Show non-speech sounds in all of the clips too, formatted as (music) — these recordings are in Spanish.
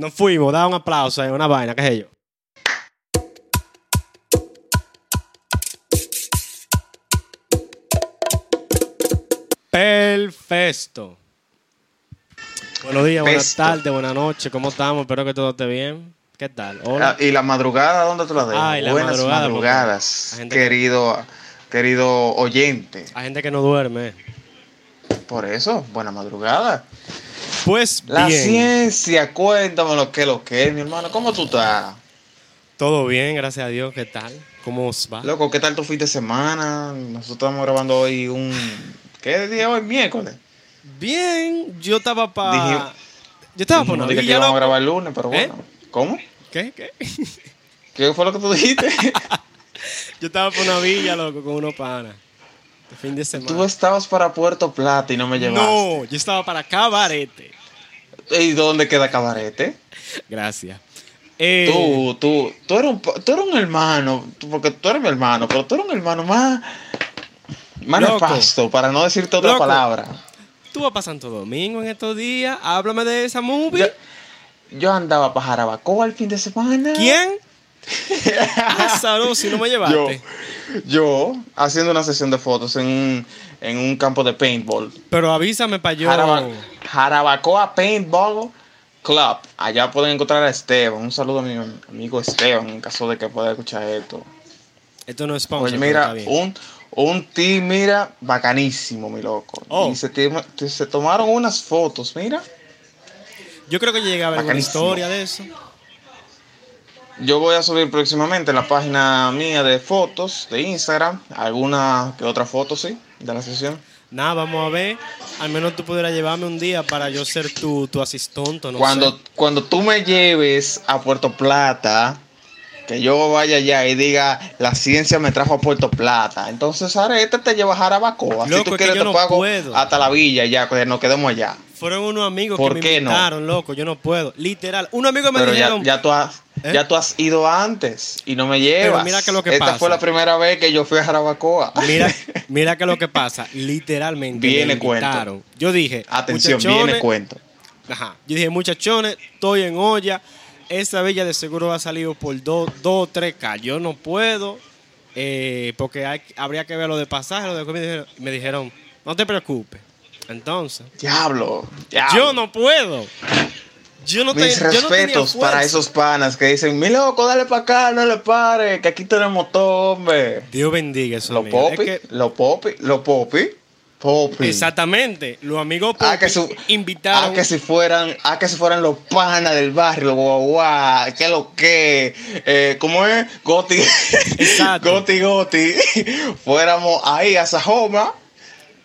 Nos fuimos, da un aplauso, una vaina, qué sé yo. Perfecto. Buenos días, buenas tardes, buenas noches, ¿cómo estamos? Espero que todo esté bien. ¿Qué tal? Hola. Ah, ¿Y la madrugada dónde tú la dejas? Ah, la Buenas madrugada, madrugadas, gente que- querido, querido oyente. Hay gente que no duerme. Por eso, buena madrugada. Pues La bien. ciencia, cuéntame lo que lo que es, mi hermano. ¿Cómo tú estás? Todo bien, gracias a Dios. ¿Qué tal? ¿Cómo os va? Loco, ¿qué tal tu fin de semana? Nosotros estamos grabando hoy un... ¿Qué día hoy? Miércoles. Bien, yo estaba para. Yo estaba para no dije que íbamos a grabar el lunes, pero ¿Eh? bueno. ¿Cómo? ¿Qué? ¿Qué? ¿Qué fue lo que tú dijiste? (laughs) Yo estaba por una villa, loco, con unos panas. De fin de semana. tú estabas para Puerto Plata y no me llevaste. No, yo estaba para Cabarete. ¿Y dónde queda Cabarete? Gracias. Eh, Tú, tú, tú eres un, tú eres un hermano, porque tú eres mi hermano, pero tú eres un hermano más, más Loco. nefasto, para no decirte otra Loco. palabra. tú vas para Santo Domingo en estos días. Háblame de esa movie. Yo, yo andaba para Jarabacoa el fin de semana. ¿Quién? (laughs) Si no me Yo, llevaste. yo haciendo una sesión de fotos en un, en un campo de paintball. Pero avísame para yo. Jaraba- Jarabacoa Paintball Club. Allá pueden encontrar a Esteban. Un saludo a mi amigo Esteban en caso de que pueda escuchar esto. Esto no es sponsor, Oye, pero mira, un, un team, mira, bacanísimo, mi loco. Oh. Y se, te- se tomaron unas fotos, mira. Yo creo que llegué a ver una historia de eso. Yo voy a subir próximamente en la página mía de fotos de Instagram, alguna que otra foto, sí, de la sesión. Nada, vamos a ver. Al menos tú pudieras llevarme un día para yo ser tu, tu asistonto, no cuando, sé. cuando tú me lleves a Puerto Plata, que yo vaya allá y diga, la ciencia me trajo a Puerto Plata, entonces Arete te lleva a Jarabacoa. si tú que quieres yo te no pago puedo. hasta la villa ya, que nos quedemos allá. Fueron unos amigos ¿Por que me qué no? invitaron, loco. Yo no puedo. Literal. Un amigo me Pero ya, dijeron. ya, tú has, ¿Eh? ya tú has ido antes y no me llevas. mira que lo que Esta pasa. fue la primera vez que yo fui a Jarabacoa. Mira, (laughs) mira que lo que pasa. Literalmente. Viene cuento. Yo dije. Atención, viene cuento. Ajá. Yo dije, muchachones, estoy en olla. Esa villa de seguro va a salir por 2 o 3K. Yo no puedo. eh, porque hay- habría que ver lo de pasaje. Lo de comida. Me dijeron- Me dijeron, no te preocupes. Entonces, Diablo, diablo. yo no puedo. Yo no, te- Mis yo no tenía respetos para esos panas que dicen, mi loco, dale para acá, no le pare, que aquí tenemos todo, hombre. Dios bendiga eso. Los popi, los popi, los popi, popi. Exactamente. Los amigos Ah, Popi que su- invitaron. Ah, que si fueran, ah, que si fueran los panas del barrio, los guaguá, que lo que, eh, ¿cómo es? Goti, (laughs) Exacto. Goti, Goti, (laughs) fuéramos ahí a Sajoma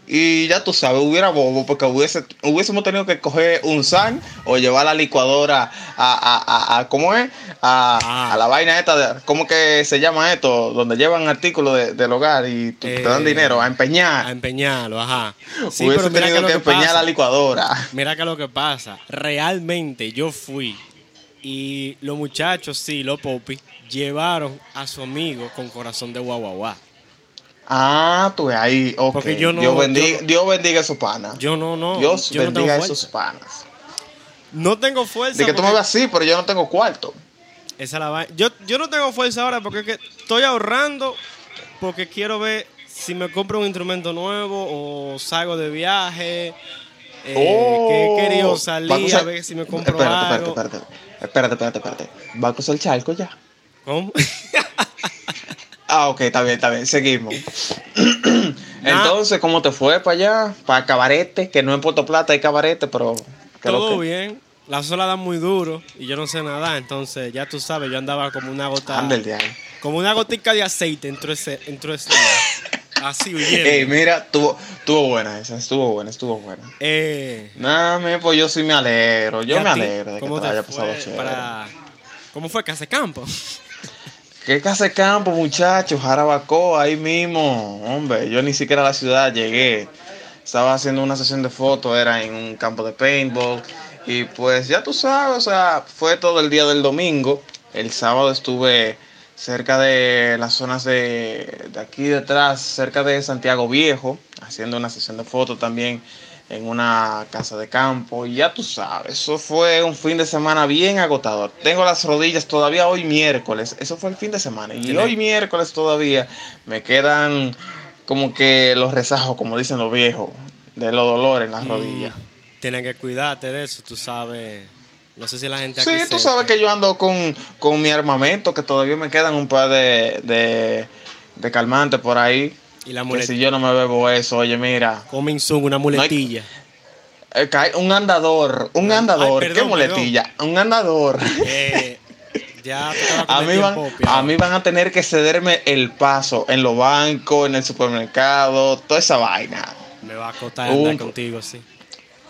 y ya tú sabes, hubiera bobo porque hubiese, hubiésemos tenido que coger un san o llevar la licuadora a, a, a, a- ¿cómo es? A, Ah. a la vaina esta, de, ¿cómo que se llama esto? Donde llevan artículos de- del hogar y tú- te dan Eh, dinero a empeñar. A empeñarlo, ajá. Sí, hubiese pero tenido que que empeñar pasa. la licuadora. Mira que lo que pasa. Realmente yo fui y los muchachos, sí, los popis, llevaron a su amigo con corazón de guaguaguá. Ah, tú ves ahí, ok. Porque yo no- Dios, bendiga, yo- Dios bendiga a esos panas. Yo no, no. Dios yo no bendiga a esos panas. No tengo fuerza. De que tú me ves así, pero yo no tengo cuarto. Esa es la vaina. Yo, yo no tengo fuerza ahora porque es que estoy ahorrando porque quiero ver si me compro un instrumento nuevo o salgo de viaje. eh, que he querido Va a salir a ver si me compro espérate, espérate, algo. espérate. Espérate, espérate, espérate. ¿Va a cruzar el charco ya? ¿Cómo? (laughs) Ah, ok, está bien, está bien. Seguimos. (clears throat) Entonces, ¿cómo te fue para allá? Para Cabarete, que no en Puerto Plata hay Cabarete, pero... ¿qué lo Todo que? bien. La sola da muy duro y yo no sé nadar, entonces ya tú sabes, yo andaba como una gota, Anda el diablo. como una gotica de aceite entre ese, entre ese, así huyendo. Ey, mira, estuvo, estuvo buena esa, estuvo buena, estuvo buena. Eh, Nada, me, pues yo sí me alegro, ¿y yo me alegro de que ¿Cómo te te haya pasado chévere. para, ¿Cómo fue Casa Campo? ¿Qué casa de campo, muchachos? Jarabacoa, ahí mismo. Hombre, yo ni siquiera a la ciudad llegué. Estaba haciendo una sesión de fotos, era en un campo de paintball. Y pues ya tú sabes, o sea, fue todo el día del domingo. El sábado estuve cerca de las zonas de, de aquí detrás, cerca de Santiago Viejo, haciendo una sesión de fotos también en una casa de campo. Y ya tú sabes, eso fue un fin de semana bien agotador. Tengo las rodillas todavía hoy miércoles. Eso fue el fin de semana. Y hoy miércoles todavía me quedan como que los rezajos, como dicen los viejos, de los dolores en las rodillas. Tienen que cuidarte de eso, tú sabes. No sé si la gente Sí, aquí tú sabes que yo ando con, con mi armamento, que todavía me quedan un par de, de, de calmantes por ahí. Y la Que muletilla. si yo no me bebo eso, oye, mira, Coming soon, una muletilla. eh, un andador, un Ay, andador, perdón, qué muletilla, un andador. Eh, ya (laughs) A mí, van, a mí van a tener que cederme el paso en los bancos, en el supermercado, toda esa vaina. Me va a costar andar contigo, sí.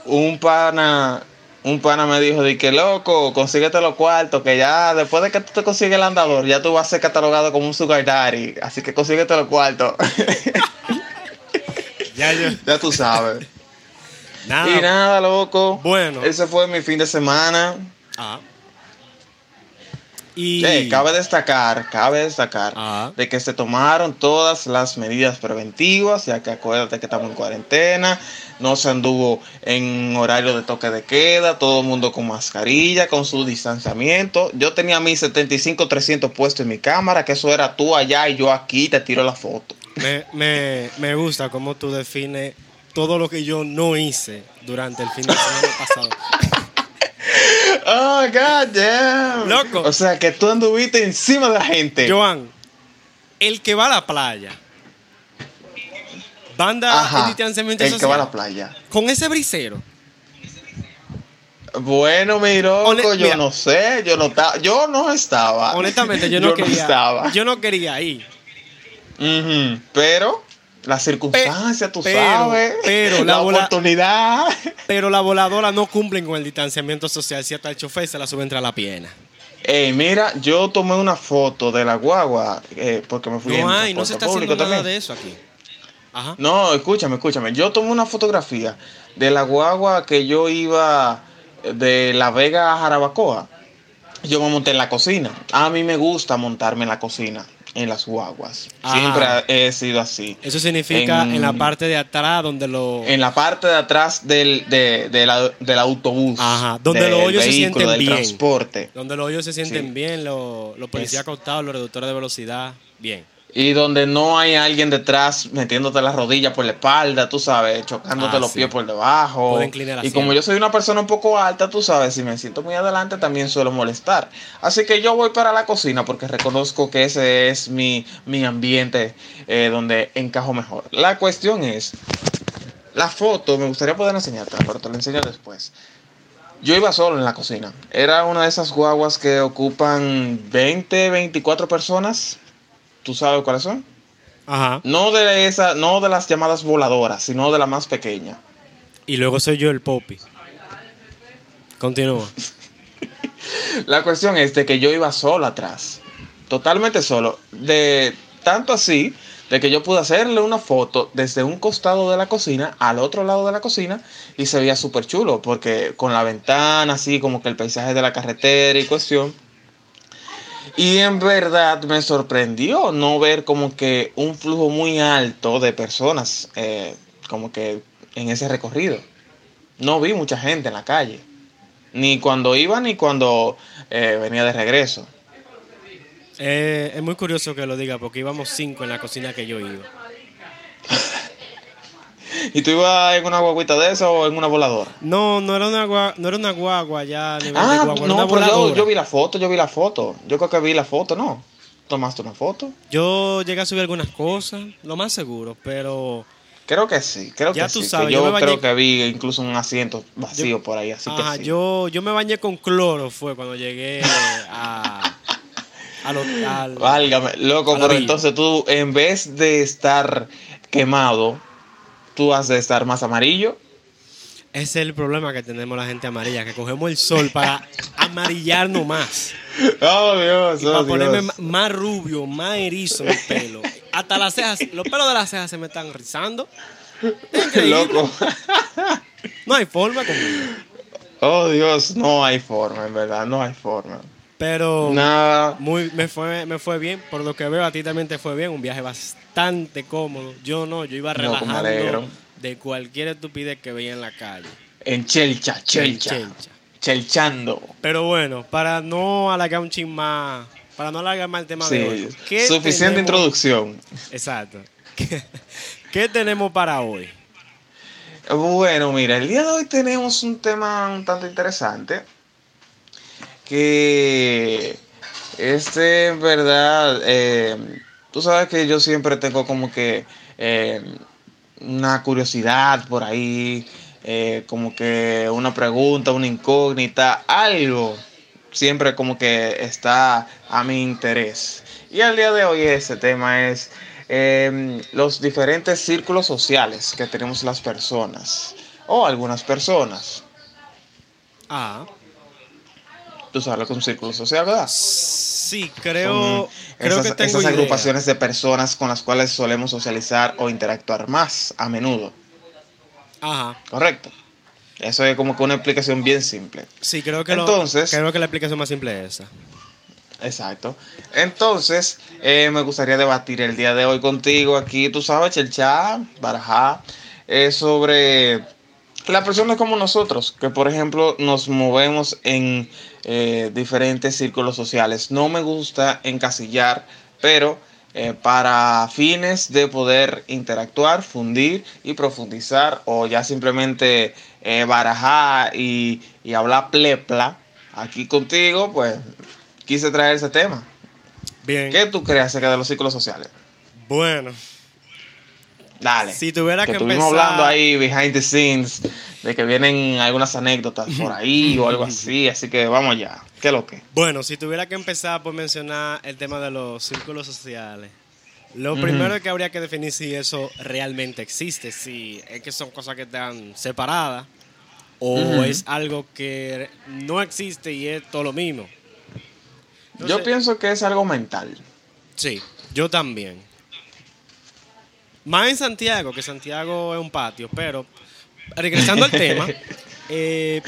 Un pana, un pana me dijo de que loco, consíguete los cuartos, que ya después de que tú te consigues el andador, ya tú vas a ser catalogado como un sugar daddy, así que consíguete los cuartos. (laughs) Ya yo. ya tú sabes. Nada. Y nada, loco. Bueno. Ese fue mi fin de semana. Ah. Y. Cabe destacar, cabe destacar Ajá. de que se tomaron todas las medidas preventivas, ya que acuérdate que estamos en cuarentena, no se anduvo en horario de toque de queda, todo el mundo con mascarilla, con su distanciamiento. Yo tenía mi 75-300 puesto en mi cámara, que eso era tú allá y yo aquí, te tiro la foto. Me, me, me gusta cómo tú defines todo lo que yo no hice durante el fin de semana (laughs) pasado. Oh, god damn. Loco. O sea, que tú anduviste encima de la gente. Joan, el que va a la playa, banda Ajá, en distanciamiento el que social, va a la playa. con ese brisero. Bueno, mi loco, Hone- yo mira. no sé, yo no estaba, yo no estaba. Honestamente, (laughs) yo no quería. estaba. Yo no quería ir. Pero las circunstancias, tú pero- sabes, pero la, la oportunidad. (laughs) Pero la voladora no cumplen con el distanciamiento social. Si hasta el chofer se la sube entre la pierna. Ey, mira, yo tomé una foto de la guagua eh, porque me fui en No hay, no se está haciendo nada de eso aquí. Ajá. No, escúchame, escúchame. Yo tomé una fotografía de la guagua que yo iba de La Vega a Jarabacoa. Yo me monté en la cocina. A mí me gusta montarme en la cocina, en las guaguas. Ajá. Siempre he sido así. Eso significa en, En- la parte de atrás donde lo. En la parte de atrás del, de- de la- del autobús. Ajá, donde del los hoyos se sienten del bien. transporte. Donde los hoyos se sienten Sí. bien, los, policías acostados, los reductores de velocidad, bien. Y donde no hay alguien detrás metiéndote las rodillas por la espalda, tú sabes, chocándote Ah, los sí. pies por debajo. Y como yo soy una persona un poco alta, tú sabes, si me siento muy adelante también suelo molestar. Así que yo voy para la cocina porque reconozco que ese es mi, mi ambiente eh, donde encajo mejor. La cuestión es, la foto, me gustaría poder enseñártela, pero te la enseño después. Yo iba solo en la cocina. Era una de esas guaguas que ocupan 20, 24 personas. ¿Tú sabes cuáles son? Ajá. No de esa, no de las llamadas voladoras, sino de la más pequeña. Y luego soy yo el popi. Continúa. (laughs) La cuestión es de que yo iba solo atrás. Totalmente solo. De tanto así de que yo pude hacerle una foto desde un costado de la cocina al otro lado de la cocina y se veía súper chulo porque con la ventana así como que el paisaje de la carretera y cuestión. Y en verdad me sorprendió no ver como que un flujo muy alto de personas eh, como que en ese recorrido. No vi mucha gente en la calle. Ni cuando iba ni cuando eh, venía de regreso. Eh, es muy curioso que lo diga porque íbamos cinco en la cocina que yo iba. (laughs) ¿Y tú ibas en una guaguita de eso o en una voladora? No, no era una, gua- no era una guagua ya de Ah, guagua, no, pero yo, yo vi la foto, yo vi la foto. Yo creo que vi la foto, ¿no? ¿Tomaste una foto? Yo llegué a subir algunas cosas, lo más seguro, pero Creo que sí, creo Ya que tú sí. que sabes, yo yo me creo que vi incluso un asiento vacío por ahí, así ajá, que sí. yo, yo me bañé con cloro fue cuando llegué a, al- Válgame, loco, pero entonces tú, en vez de estar quemado, tú has de estar más amarillo. Ese es el problema que tenemos la gente amarilla, que cogemos el sol para (laughs) amarillarnos más. Oh, Dios, Y oh, para ponerme Dios. más rubio, más erizo el pelo. Hasta las cejas, los pelos de las cejas se me están rizando. (laughs) Increíble. Loco. No hay forma conmigo. Oh, Dios, no hay forma, en verdad, no hay forma. Pero Nada. muy, me, fue, me fue bien. Por lo que veo, a ti también te fue bien. Un viaje bastante cómodo. Yo no, yo iba me relajando. de cualquier estupidez que veía en la calle. En chelcha, chelcha. Chelcha. Chelchando. Pero bueno, para no alargar un chin más, para no alargar más el tema de hoy. Sí, ¿qué suficiente tenemos- introducción. Exacto. ¿Qué, qué tenemos para hoy? Bueno, mira, el día de hoy tenemos un tema un tanto interesante. Que este, en verdad, eh, tú sabes que yo siempre tengo como que eh, una curiosidad por ahí, eh, como que una pregunta, una incógnita, algo siempre como que está a mi interés. Y el día de hoy ese tema es eh, los diferentes círculos sociales que tenemos las personas o algunas personas. Ah, Tú sabes lo que es un círculo social, ¿verdad? sí, creo, Son creo esas, que tengo esas idea. agrupaciones de personas con las cuales solemos socializar o interactuar más a menudo, Ajá. ¿correcto? Eso es como que una explicación bien simple. Sí, creo que, lo- Entonces- creo que la explicación más simple es esa. Exacto. Entonces, eh, me gustaría debatir el día de hoy contigo aquí, tú sabes, Chelcha, Barajá, eh, sobre las personas como nosotros, que por ejemplo nos movemos en eh, diferentes círculos sociales. No me gusta encasillar, pero eh, para fines de poder interactuar, fundir y profundizar, o ya simplemente eh, barajar y, y hablar plepla aquí contigo, pues quise traer ese tema. Bien. ¿Qué tú crees acerca de los círculos sociales? Bueno, Dale. si tuviera que, que estuvimos empezar... hablando ahí behind the scenes de que vienen algunas anécdotas por ahí o algo (laughs) así, así que vamos allá. ¿Qué es lo que? Bueno, si tuviera que empezar por mencionar el tema de los círculos sociales, lo Ujú. primero que habría que definir si eso realmente existe, si es que son cosas que están separadas o es algo que no existe y es todo lo mismo. Yo pienso que es algo mental. Sí, yo también. Más en Santiago, que Santiago es un patio, pero regresando al (laughs) tema, eh,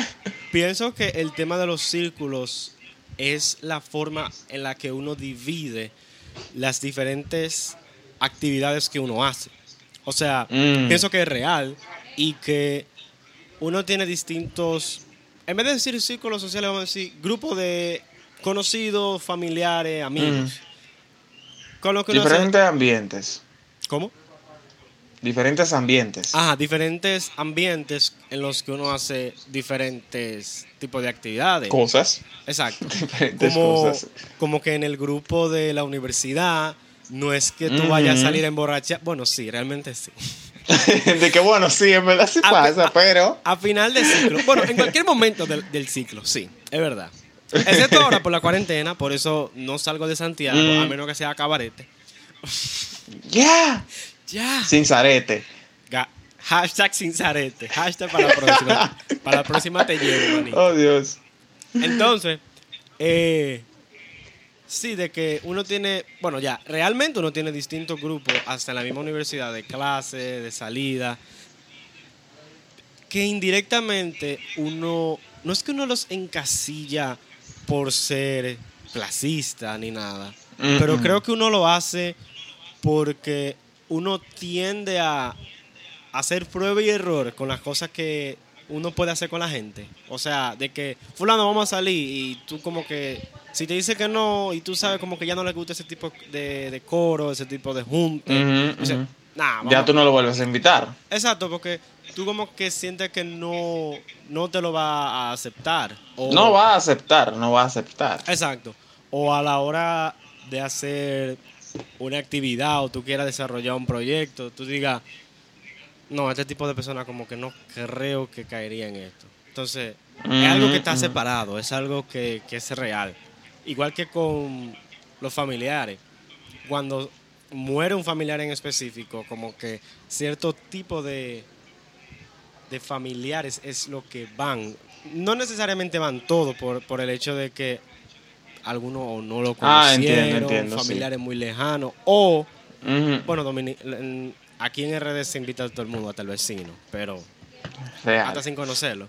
pienso que el tema de los círculos es la forma en la que uno divide las diferentes actividades que uno hace. O sea, Mm. pienso que es real y que uno tiene distintos, en vez de decir círculos sociales, vamos a decir grupos de conocidos, familiares, amigos. Con lo que uno hace- Diferentes ambientes. ¿Cómo? Diferentes ambientes. Ajá, diferentes ambientes en los que uno hace diferentes tipos de actividades. Cosas. Exacto. (laughs) Diferentes Como, cosas. como que en el grupo de la universidad no es que tú vayas a salir a emborrachar. Bueno, sí, realmente sí. (laughs) de que bueno, sí, en verdad sí pasa, pero. A final del ciclo. Bueno, en cualquier momento del, del ciclo, sí, es verdad. Excepto ahora por la cuarentena, por eso no salgo de Santiago, Mm. a menos que sea cabarete. ¡Ya! Ya. Sin zarete. Ga- Hashtag sin zarete. Hashtag para la próxima. (laughs) para la próxima te llevo, manito. Oh, Dios. Entonces, eh, sí, de que uno tiene, bueno, ya, realmente uno tiene distintos grupos hasta en la misma universidad, de clase, de salida, que indirectamente uno, no es que uno los encasilla por ser clasista ni nada, pero creo que uno lo hace porque uno tiende a hacer prueba y error con las cosas que uno puede hacer con la gente. O sea, de que, fulano, vamos a salir y tú como que, si te dice que no y tú sabes como que ya no le gusta ese tipo de, de coro, ese tipo de nah, Ya tú no lo vuelves a invitar. Exacto, porque tú como que sientes que no, no te lo va a aceptar. O- No va a aceptar, no va a aceptar. Exacto. O a la hora de hacer una actividad o tú quieras desarrollar un proyecto, tú digas, no, este tipo de personas como que no creo que caería en esto. Entonces, es algo que está separado, es algo que, que es real. Igual que con los familiares. Cuando muere un familiar en específico, como que cierto tipo de, de familiares es lo que van. No necesariamente van todos por, por el hecho de que algunos o no lo Ah, conocieron, entiendo, sí. familiares muy lejanos, o, bueno, domini- en- aquí en RD se invita a todo el mundo, hasta el vecino, pero Real. hasta sin conocerlo.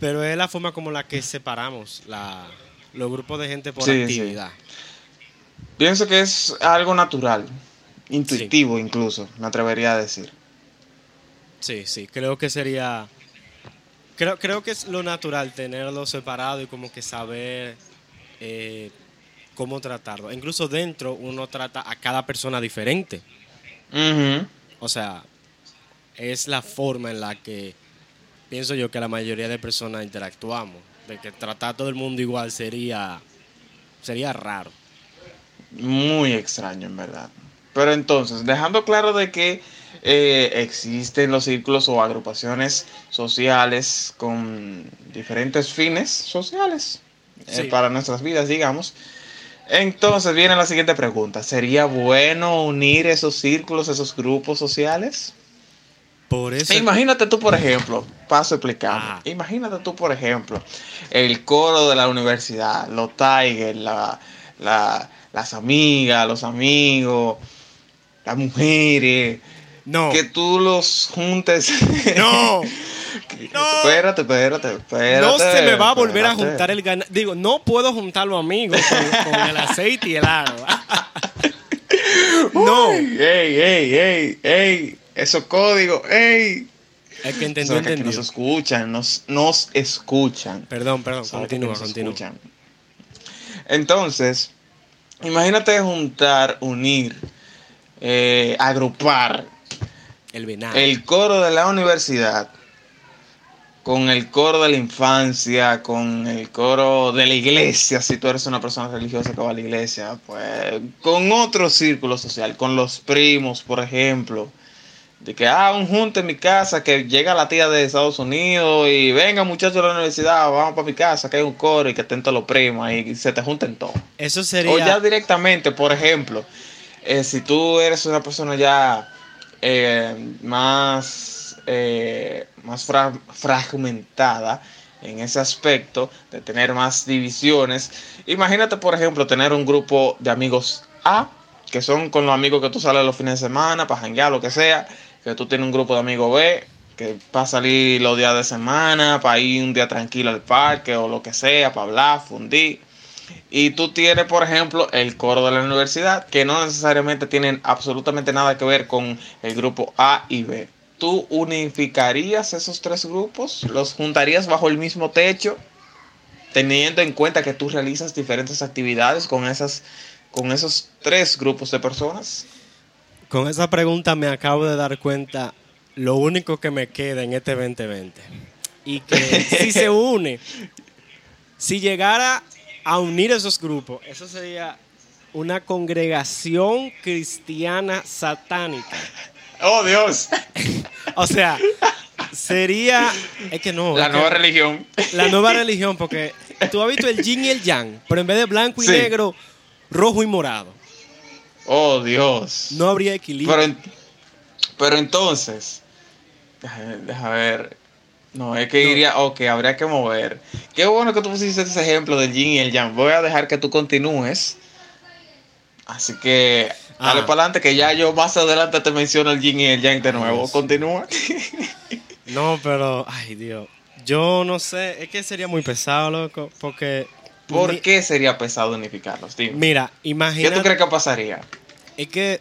Pero es la forma como la que separamos la, los grupos de gente por Sí, sí. actividad. Pienso que es algo natural, intuitivo incluso, me atrevería a decir. Sí, sí, creo que sería... Creo, creo que es lo natural tenerlo separado y como que saber eh, cómo tratarlo. Incluso dentro uno trata a cada persona diferente. O sea, es la forma en la que pienso yo que la mayoría de personas interactuamos. De que tratar a todo el mundo igual sería, sería raro. Muy extraño, en verdad. Pero entonces, dejando claro de que eh, existen los círculos o agrupaciones sociales con diferentes fines sociales eh, para nuestras vidas, digamos. Entonces viene la siguiente pregunta. ¿Sería bueno unir esos círculos, esos grupos sociales? Por eso... Imagínate tú, por ejemplo, paso a explicar. Ajá. Imagínate tú, por ejemplo, el coro de la universidad, los Tigers, la, la- las amigas, los amigos, las mujeres, No, que tú los juntes. (laughs) no, No. Espérate, espérate, espérate. no se me va a volver a juntar el ganado. Digo, no puedo juntarlo amigos con, con el aceite y el agua. (laughs) no, Ey, ey, ey, ey, esos códigos, ey. el que entendió, que nos escuchan, nos, nos escuchan. Perdón, perdón, que continúa, continúa. escuchan. Entonces, imagínate juntar, unir, eh, agrupar El venado. el coro de la universidad con el coro de la infancia, con el coro de la iglesia, si tú eres una persona religiosa que va a la iglesia, pues con otro círculo social, con los primos, por ejemplo. De que, ah, un junte en mi casa, que llega la tía de Estados Unidos y venga muchachos de la universidad, vamos para mi casa, que hay un coro y que estén todos los primos y se te junten todos. Eso O sería... ya directamente, por ejemplo, eh, si tú eres una persona ya eh, más, eh, más fra- fragmentada en ese aspecto, de tener más divisiones, imagínate, por ejemplo, tener un grupo de amigos A, que son con los amigos que tú sales los fines de semana, para janguear, lo que sea, que tú tienes un grupo de amigos B, que para salir los días de semana, para ir un día tranquilo al parque o lo que sea, para hablar, fundir. Y tú tienes, por ejemplo, el coro de la universidad, que no necesariamente tienen absolutamente nada que ver con el grupo A y B. ¿Tú unificarías esos tres grupos? ¿Los juntarías bajo el mismo techo? Teniendo en cuenta que tú realizas diferentes actividades con, esas, con esos tres grupos de personas. Con esa pregunta me acabo de dar cuenta lo único que me queda en este 2020. Y que (laughs) si se une, si llegara a unir esos grupos, eso sería una congregación cristiana satánica. ¡Oh, Dios! O sea, sería... Es que no. La es que- nueva religión. la nueva religión, porque tú has visto el yin y el yang, pero en vez de blanco y Sí. negro, rojo y morado. ¡Oh, Dios! No habría equilibrio. Pero, en- pero entonces, deja, deja ver. No, es que No. iría, ok, habría que mover. Qué bueno que tú pusiste ese ejemplo del yin y el yang. Voy a dejar que tú continúes. Así que, dale Ah. para adelante, que ya yo más adelante te menciono el yin y el yang de nuevo. Continúa. No, pero, ay Dios. Yo no sé, es que sería muy pesado, loco, porque... ¿Por mi- qué sería pesado unificarlos? Dime. Mira, ¿Qué imagina... tú crees que pasaría? Es que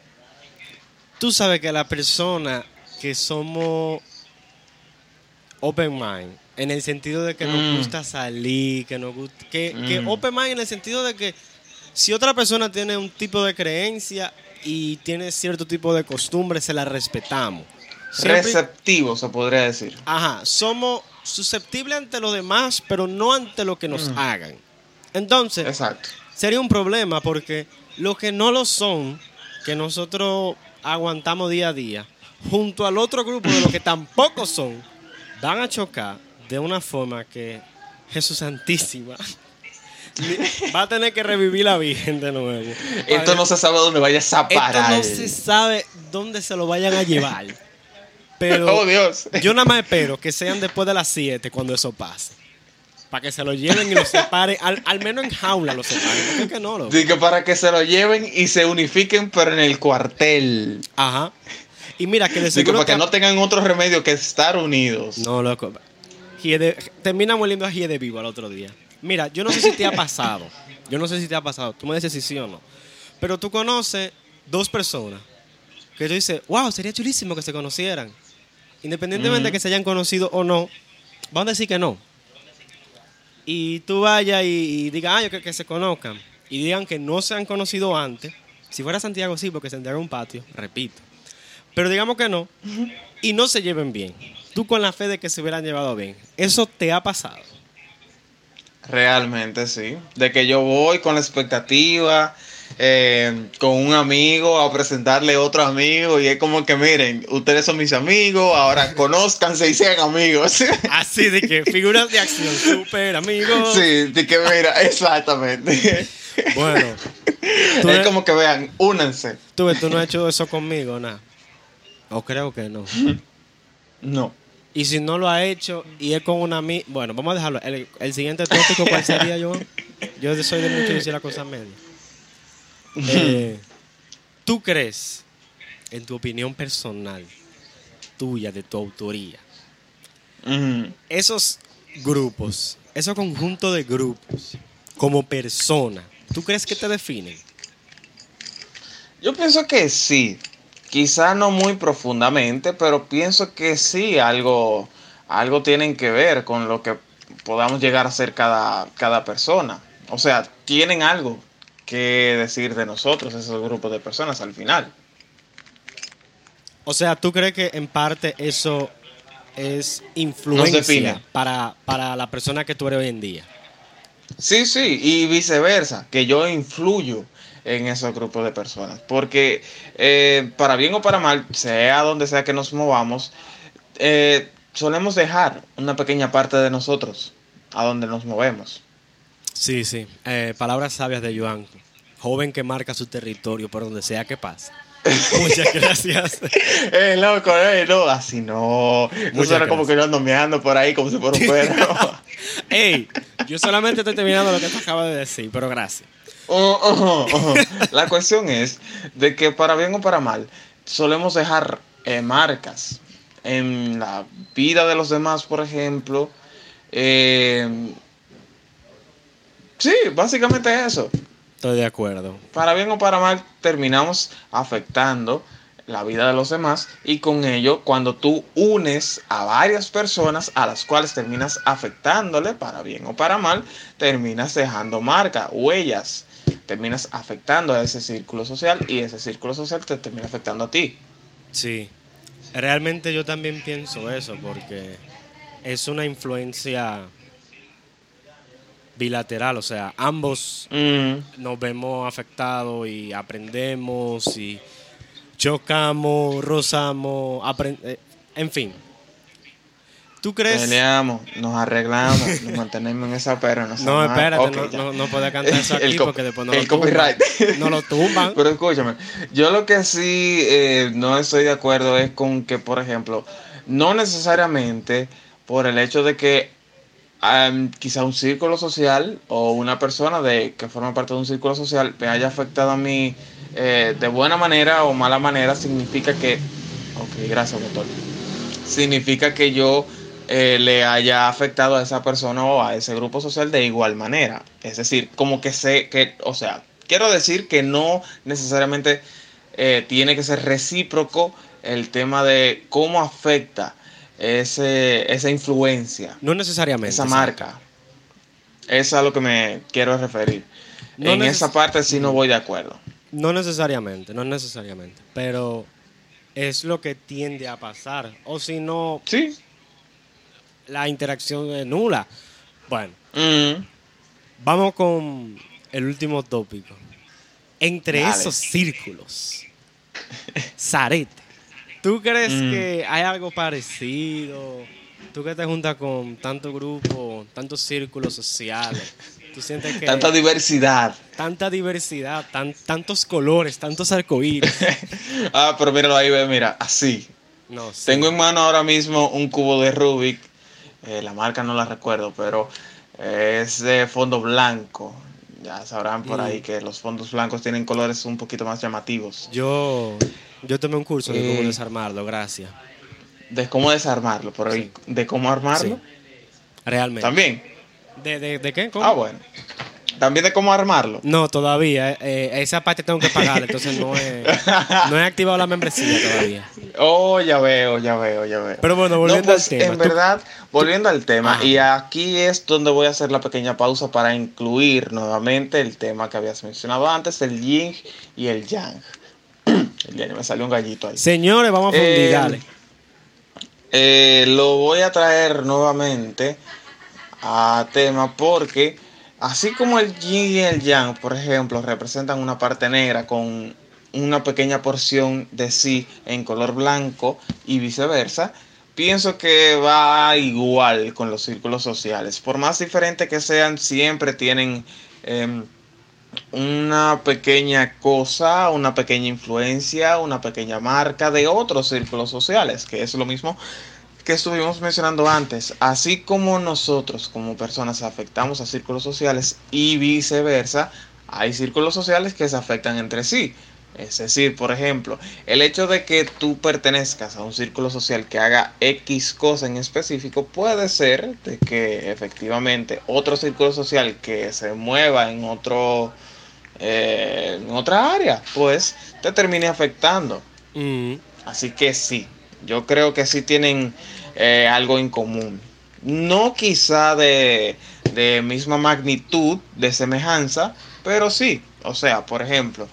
tú sabes que la persona que somos open mind, en el sentido de que nos Mm. gusta salir, que nos gusta... Que, que Mm. open mind en el sentido de que si otra persona tiene un tipo de creencia y tiene cierto tipo de costumbre, se la respetamos. Siempre- Receptivo, se podría decir. Ajá, somos susceptibles ante los demás, pero no ante lo que nos hagan. Entonces, Exacto. sería un problema porque los que no lo son, que nosotros aguantamos día a día, junto al otro grupo de los que (laughs) tampoco son, van a chocar de una forma que Jesús Santísima (laughs) va a tener que revivir la Virgen de nuevo. Esto no se sabe dónde vayas a Esto parar. no se sabe dónde se lo vayan a llevar. Pero (laughs) Oh, Dios. yo nada más espero que sean después de las 7 cuando eso pase. Para que se lo lleven y lo separen. Al, al menos en jaula lo separen. Es que no lo. Que para que se lo lleven y se unifiquen, pero en el cuartel. Ajá. Y mira que de seguro. para que no tengan otro remedio que estar unidos. No, loco. Hiede- terminamos oliendo a de vivo al otro día. Mira, yo no sé si te ha pasado. (laughs) Yo no sé si te ha pasado. Tú me dices si sí o no. Pero tú conoces dos personas que tú dices, wow, sería chulísimo que se conocieran. independientemente de que se hayan conocido o no, vamos a decir que no. Y tú vayas y, y digas, ah, yo que, que se conozcan. Y digan que no se han conocido antes. Si fuera Santiago, sí, porque Santiago es un patio, repito. Pero digamos que no. Y no se lleven bien. Tú con la fe de que se hubieran llevado bien. ¿Eso te ha pasado? Realmente sí. De que yo voy con la expectativa, eh, con un amigo a presentarle otro amigo y es como que miren, ustedes son mis amigos, ahora (laughs) conózcanse y sean amigos. (laughs) Así de que figuras de acción, súper amigos. Sí, de que mira, (laughs) exactamente. Bueno, tú, Es como que vean, únanse. tú, tú no has hecho eso conmigo, nada. O creo que no. No. Y si no lo ha hecho y es con una amiga. Bueno, vamos a dejarlo. El, el siguiente tópico, ¿cuál sería, Joan? Yo soy de mucho decir la cosa media. Eh, ¿Tú crees, en tu opinión personal, tuya, de tu autoría, Ujú. esos grupos, ese conjunto de grupos, como persona, ¿tú crees que te definen? Yo pienso que sí. Quizá no muy profundamente, pero pienso que sí, algo, algo tienen que ver con lo que podamos llegar a ser cada, cada persona. O sea, tienen algo que decir de nosotros, esos grupos de personas al final. O sea, ¿tú crees que en parte eso es influencia para, para la persona que tú eres hoy en día? Sí, sí, y viceversa, que yo influyo en esos grupos de personas. Porque eh, para bien o para mal, sea donde sea que nos movamos, eh, solemos dejar una pequeña parte de nosotros a donde nos movemos. Sí, sí. Eh, palabras sabias de Joan. Joven que marca su territorio por donde sea que pase. (laughs) Muchas gracias. (laughs) Eh, loco, eh, no, así no. Muchas suena como que yo ando meando por ahí como si fuera un (laughs) perro. Ey, yo solamente estoy terminando lo que tú acabas de decir, pero gracias. Oh, oh, oh. La cuestión es de que para bien o para mal, solemos dejar eh, marcas en la vida de los demás, por ejemplo. Eh, sí, básicamente eso. Estoy de acuerdo. Para bien o para mal, terminamos afectando la vida de los demás y con ello, cuando tú unes a varias personas a las cuales terminas afectándole, para bien o para mal, terminas dejando marca, huellas, terminas afectando a ese círculo social y ese círculo social te termina afectando a ti. Sí. Realmente yo también pienso eso porque es una influencia bilateral, o sea, ambos Mm, nos vemos afectados y aprendemos y chocamos, rozamos, eh, en fin. ¿Tú crees? peleamos, nos arreglamos, (laughs) nos mantenemos en esa perra. No, espérate, no, no, no puedes cantar (laughs) eso aquí El porque después no el lo tumban. copyright. (laughs) No lo tumban. Pero escúchame, yo lo que sí eh, no estoy de acuerdo es con que, por ejemplo, no necesariamente por el hecho de que am, quizá un círculo social o una persona de que forma parte de un círculo social me haya afectado a mí eh, de buena manera o mala manera, significa que, ok, gracias doctor, significa que yo eh, le haya afectado a esa persona o a ese grupo social de igual manera. Es decir, como que sé que, o sea, quiero decir que no necesariamente eh, tiene que ser recíproco el tema de cómo afecta ese, esa influencia, No necesariamente. esa marca. Es a lo que me quiero referir. No en esa parte sí no voy de acuerdo. No necesariamente, no necesariamente. Pero es lo que tiende a pasar. O si no, Sí. La interacción es nula. Bueno, Mm. vamos con el último tópico. Entre Dale. esos círculos, Zarete, ¿tú crees Mm. que hay algo parecido? Tú que te juntas con tanto grupo, tantos círculos sociales, tú sientes que Tanta diversidad. tanta diversidad, tan- tantos colores, tantos arcoíris. (laughs) Ah, pero míralo ahí, mira, así. No, sí. Tengo en mano ahora mismo un cubo de Rubik. Eh, la marca no la recuerdo, pero eh, es de fondo blanco. Ya sabrán por Mm. ahí que los fondos blancos tienen colores un poquito más llamativos. Yo, yo tomé un curso de Eh. cómo desarmarlo, gracias. De cómo desarmarlo, pero Sí. de cómo armarlo Sí. Realmente. también. ¿De, de, de qué? ¿Cómo? Ah, bueno. ¿También de cómo armarlo? No, todavía. eh, eh, esa parte tengo que pagar, entonces no he, no he activado la membresía todavía. Oh, ya veo, ya veo, ya veo. Pero bueno, No, volviendo pues, al tema. En tú- verdad, volviendo al tema, Ajá. y aquí es donde voy a hacer la pequeña pausa para incluir nuevamente el tema que habías mencionado antes, el yin y el yang. (clears throat) El me salió un gallito ahí. Señores, vamos a fundir, Eh, dale. Eh, lo voy a traer nuevamente a tema porque así como el yin y el yang, por ejemplo, representan una parte negra con una pequeña porción de sí en color blanco y viceversa, pienso que va igual con los círculos sociales. Por más diferentes que sean, siempre tienen em, una pequeña cosa, una pequeña influencia, una pequeña marca de otros círculos sociales, que es lo mismo que estuvimos mencionando antes. Así como nosotros como personas afectamos a círculos sociales y viceversa, hay círculos sociales que se afectan entre sí. Es decir, por ejemplo, el hecho de que tú pertenezcas a un círculo social que haga X cosa en específico puede ser de que efectivamente otro círculo social que se mueva en otro eh, en otra área, pues te termine afectando. Mm. Así que sí, yo creo que sí tienen eh, algo en común. No quizá de, de misma magnitud, de semejanza, pero sí. O sea, por ejemplo,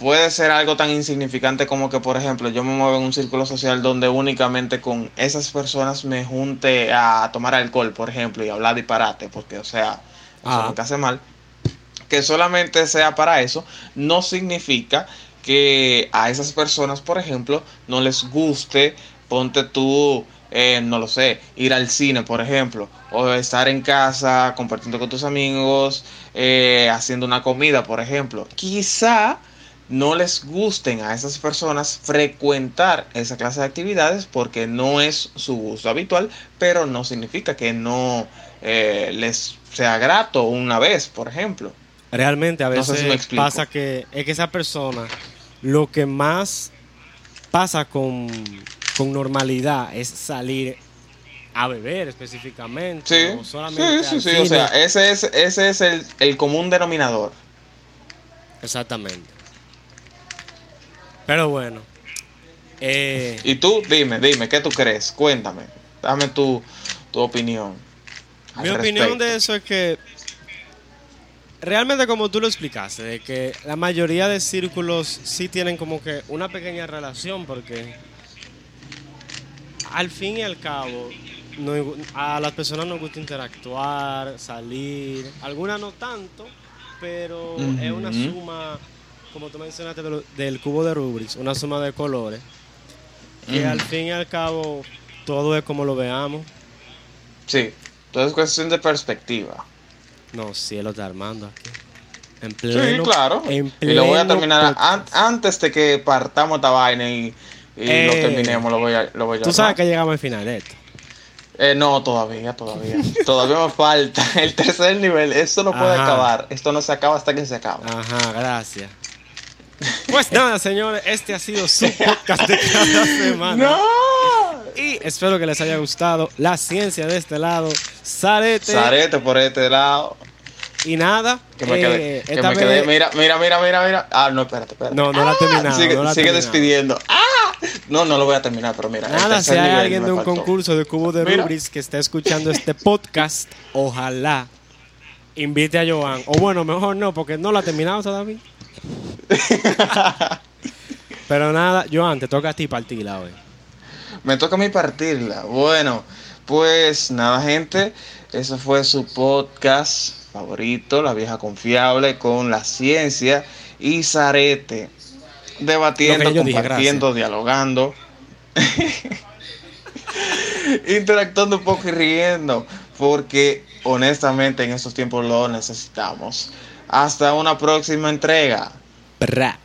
puede ser algo tan insignificante como que, por ejemplo, yo me muevo en un círculo social donde únicamente con esas personas me junte a tomar alcohol, por ejemplo, y hablar disparate, porque, o sea, eso nunca hace mal. Que solamente sea para eso, no significa que a esas personas, por ejemplo, no les guste, ponte tú, eh, no lo sé, ir al cine, por ejemplo, o estar en casa compartiendo con tus amigos, eh, haciendo una comida, por ejemplo. Quizá no les gusten a esas personas frecuentar esa clase de actividades porque no es su gusto habitual, pero no significa que no eh, les sea grato una vez, por ejemplo. Realmente a No sé veces si pasa que es que esa persona lo que más pasa con, con normalidad es salir a beber específicamente. Sí, o solamente sí, sí, sí, o sea, ese es, ese es el, el común denominador. Exactamente. Pero bueno. eh, Y tú, dime, dime, ¿qué tú crees? Cuéntame, dame tu, tu opinión. mi opinión de eso es que realmente como tú lo explicaste, de que la mayoría de círculos sí tienen como que una pequeña relación porque al fin y al cabo no- a las personas nos gusta interactuar, salir, algunas no tanto, pero es una suma, como tú mencionaste de lo- del cubo de Rubik's, una suma de colores, que Ujú. al fin y al cabo todo es como lo veamos. Sí, todo es cuestión de perspectiva. No, cielo está armando aquí. En Sí, pleno, claro. en Y lo voy a pleno terminar an- antes de que partamos esta vaina y, y lo Eh, terminemos. Lo voy a, lo voy a Tú sabes que llegamos al final de esto. Eh, no, todavía, todavía. (laughs) todavía me falta (laughs) el tercer nivel. Esto no puede Ajá. acabar. Esto no se acaba hasta que se acaba. Ajá, gracias. Pues nada, señores, este ha sido su podcast de cada (laughs) semana. ¡No! Y espero que les haya gustado la ciencia de este lado. Sarete. Sarete por este lado. Y nada. Que me eh, quedé. Que me quedé. Mira, mira, mira, mira, mira. Ah, no, espérate, espérate. No, no la he terminado, Sigue, no la sigue terminado. despidiendo. ¡Ah! No, no lo voy a terminar, pero mira. Nada, si hay alguien de un faltó. concurso de cubo de Mira. Rubris que esté escuchando este podcast, ojalá invite a Joan. O bueno, mejor no, porque no la ha terminado todavía. (laughs) Pero nada, Joan, te toca a ti partirla hoy. Me toca a mí partirla. Bueno, pues nada, gente. Eso fue su podcast favorito, La Vieja Confiable, con la ciencia y Zarete. Debatiendo, dije, compartiendo, dialogando. (laughs) Interactuando un poco y riendo. Porque honestamente en estos tiempos lo necesitamos. Hasta una próxima entrega. Bra.